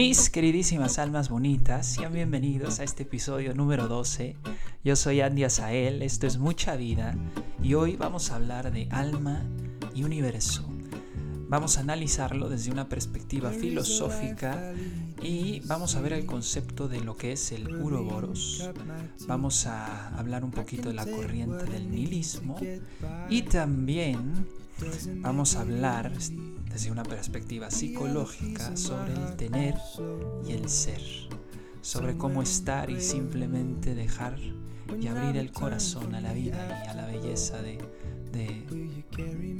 Mis queridísimas almas bonitas, sean bienvenidos a este episodio número 12. Yo soy Andy Azael, esto es Mucha Vida y hoy vamos a hablar de alma y universo. Vamos a analizarlo desde una perspectiva filosófica y vamos a ver el concepto de lo que es el Uroboros. Vamos a hablar un poquito de la corriente del nihilismo y también vamos a hablar desde una perspectiva psicológica sobre el tener y el ser, sobre cómo estar y simplemente dejar y abrir el corazón a la vida y a la belleza de, de,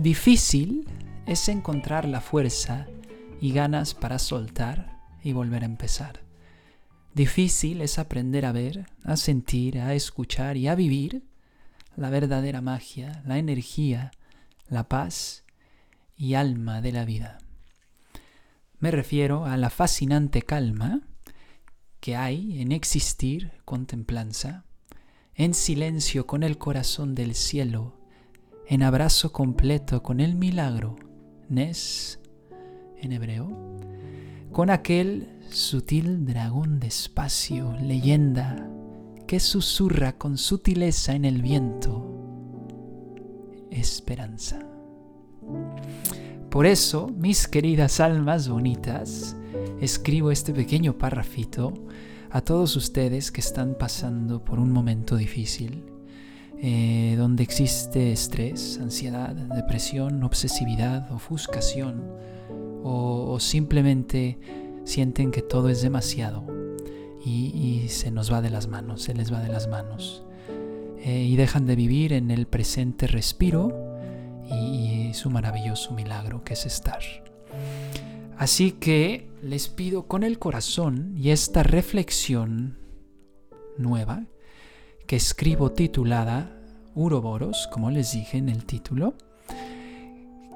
Difícil es encontrar la fuerza y ganas para soltar y volver a empezar. Difícil es aprender a ver, a sentir, a escuchar y a vivir la verdadera magia, la energía, la paz y alma de la vida. Me refiero a la fascinante calma que hay en existir con templanza, en silencio con el corazón del cielo, en abrazo completo con el milagro, Nes, en hebreo, con aquel sutil dragón despacio, leyenda, que susurra con sutileza en el viento, esperanza. Por eso, mis queridas almas bonitas, escribo este pequeño párrafito a todos ustedes que están pasando por un momento difícil, eh, donde existe estrés, ansiedad, depresión, obsesividad, ofuscación, o, simplemente sienten que todo es demasiado y, se nos va de las manos, se les va de las manos. Eh, y dejan de vivir en el presente respiro y su maravilloso milagro que es estar. Así que les pido con el corazón y esta reflexión nueva que escribo titulada Uroboros, como les dije en el título,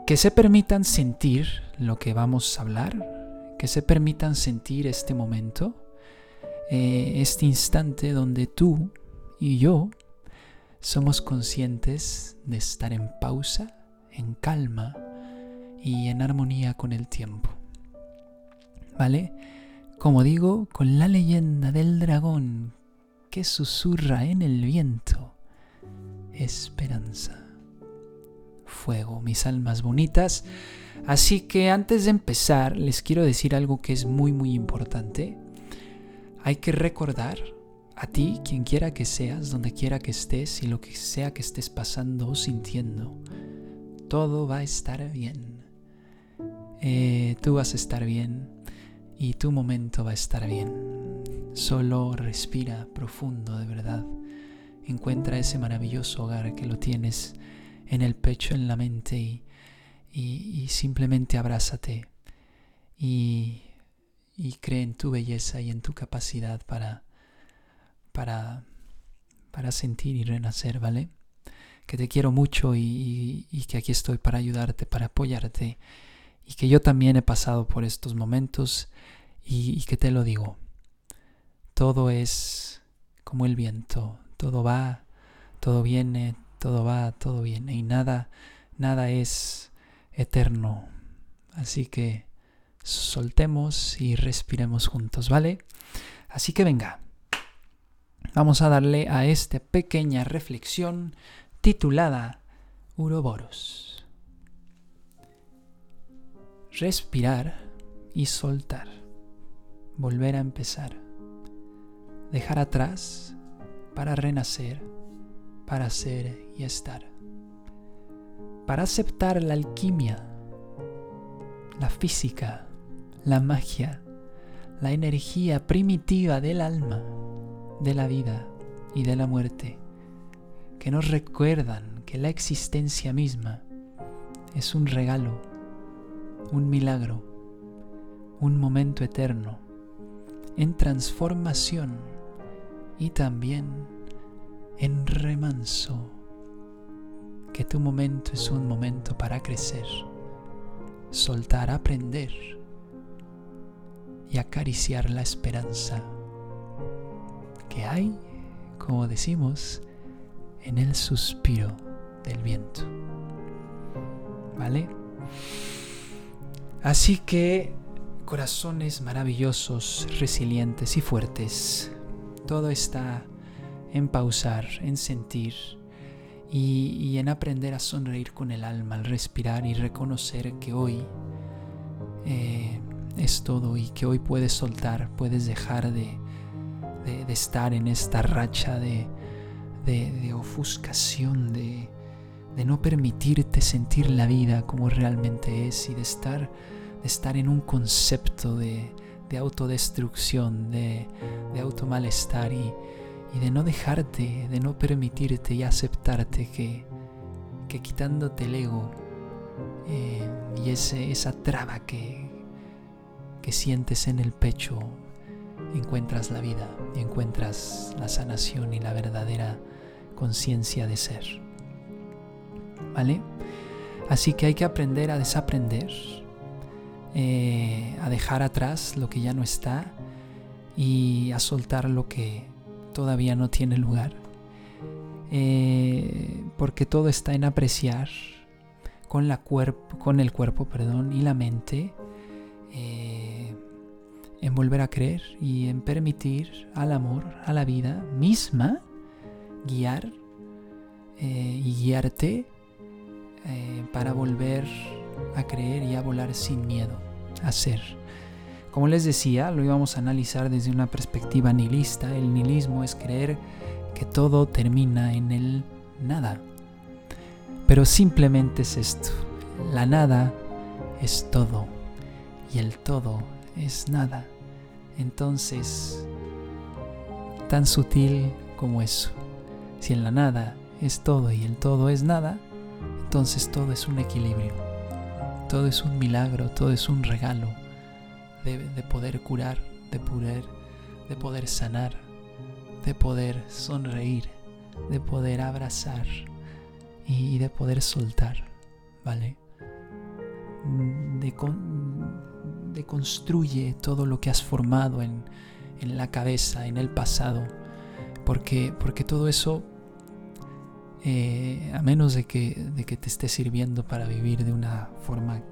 que se permitan sentir lo que vamos a hablar, que se permitan sentir este momento, eh, este instante donde tú y yo somos conscientes de estar en pausa en calma y en armonía con el tiempo. ¿Vale? Como digo, con la leyenda del dragón que susurra en el viento, esperanza, fuego, mis almas bonitas. Así que antes de empezar, les quiero decir algo que es muy muy importante. Hay que recordar a ti, quien quiera que seas, donde quiera que estés y lo que sea que estés pasando o sintiendo, todo va a estar bien. Eh, tú vas a estar bien y tu momento va a estar bien. Solo respira profundo de verdad. Encuentra ese maravilloso hogar que lo tienes en el pecho, en la mente y, y, simplemente abrázate y, y cree en tu belleza y en tu capacidad para, para, para sentir y renacer, ¿vale? que te quiero mucho y, que aquí estoy para ayudarte, para apoyarte y que yo también he pasado por estos momentos y, y que te lo digo. Todo es como el viento, todo va, todo viene, todo va, todo viene y nada, nada es eterno. Así que soltemos y respiremos juntos, ¿vale? Así que venga, vamos a darle a esta pequeña reflexión titulada Uroboros. Respirar y soltar. Volver a empezar. Dejar atrás para renacer, para ser y estar. Para aceptar la alquimia, la física, la magia, la energía primitiva del alma, de la vida y de la muerte que nos recuerdan que la existencia misma es un regalo, un milagro, un momento eterno, en transformación y también en remanso. Que tu momento es un momento para crecer, soltar, aprender y acariciar la esperanza que hay, como decimos, en el suspiro del viento. ¿Vale? Así que, corazones maravillosos, resilientes y fuertes, todo está en pausar, en sentir y, en aprender a sonreír con el alma, al respirar y reconocer que hoy eh, es todo y que hoy puedes soltar, puedes dejar de, estar en esta racha de, ofuscación, de, no permitirte sentir la vida como realmente es y de estar en un concepto de, autodestrucción, de, de automalestar y, y de no dejarte, de no permitirte y aceptarte que, que quitándote el ego eh, y ese, esa traba que, que sientes en el pecho, encuentras la vida, encuentras la sanación y la verdadera conciencia de ser. ¿Vale? Así que hay que aprender a desaprender, eh, a dejar atrás lo que ya no está y a soltar lo que todavía no tiene lugar. Eh, porque todo está en apreciar con, la con el cuerpo perdón, y la mente, eh, en volver a creer y en permitir al amor, a la vida misma, guiar y guiarte para volver a creer y a volar sin miedo, a ser. Como les decía, lo íbamos a analizar desde una perspectiva nihilista. El nihilismo es creer que todo termina en el nada. Pero simplemente es esto. La nada es todo y el todo es nada. Entonces, tan sutil como eso. Si en la nada es todo y el todo es nada, entonces todo es un equilibrio. Todo es un milagro, todo es un regalo de, poder curar, de poder, de poder sanar, de poder sonreír, de poder abrazar y, de poder soltar, ¿vale? De, de construye todo lo que has formado en, en la cabeza, en el pasado, porque, porque todo eso eh, a menos de que, de que te esté sirviendo para vivir de una forma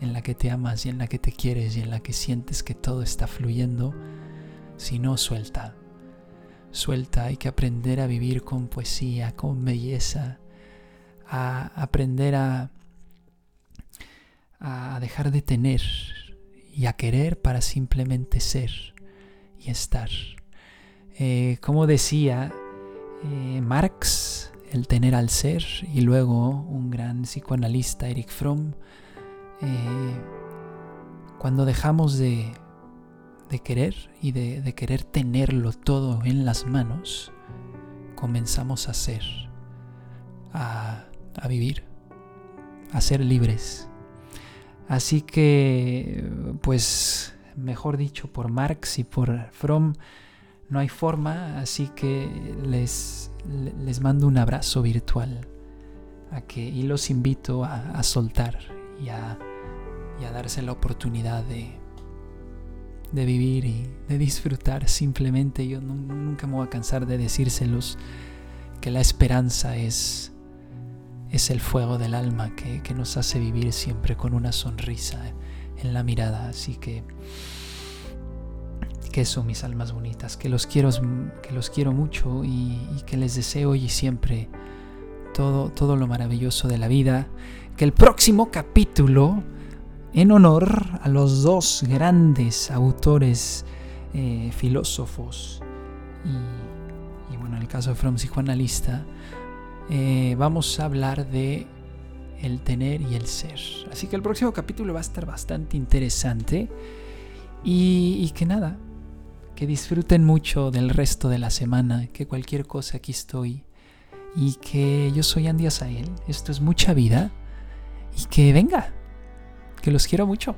en la que te amas y en la que te quieres y en la que sientes que todo está fluyendo, si no, suelta. Suelta, hay que aprender a vivir con poesía, con belleza, a aprender a, a dejar de tener y a querer para simplemente ser y estar. Eh, como decía eh, Marx, el tener al ser y luego un gran psicoanalista, Eric Fromm, eh, cuando dejamos de, querer y de, querer tenerlo todo en las manos, comenzamos a ser, a, a vivir, a ser libres. Así que, pues, mejor dicho, por Marx y por Fromm, no hay forma, así que les, les mando un abrazo virtual a que, y los invito a, soltar y a, darse la oportunidad de, de vivir y de disfrutar simplemente. Yo nunca me voy a cansar de decírselos que la esperanza es, es el fuego del alma que, que nos hace vivir siempre con una sonrisa en la mirada. Así que que son mis almas bonitas, que los quiero, que los quiero mucho y, que les deseo hoy y siempre todo, todo lo maravilloso de la vida. Que el próximo capítulo, en honor a los dos grandes autores eh, filósofos y, bueno, en el caso de From psicoanalista, eh, vamos a hablar de el tener y el ser. Así que el próximo capítulo va a estar bastante interesante. y, que nada, que disfruten mucho del resto de la semana, que cualquier cosa aquí estoy y que yo soy Andy Asael. Esto es mucha vida y que venga, que los quiero mucho.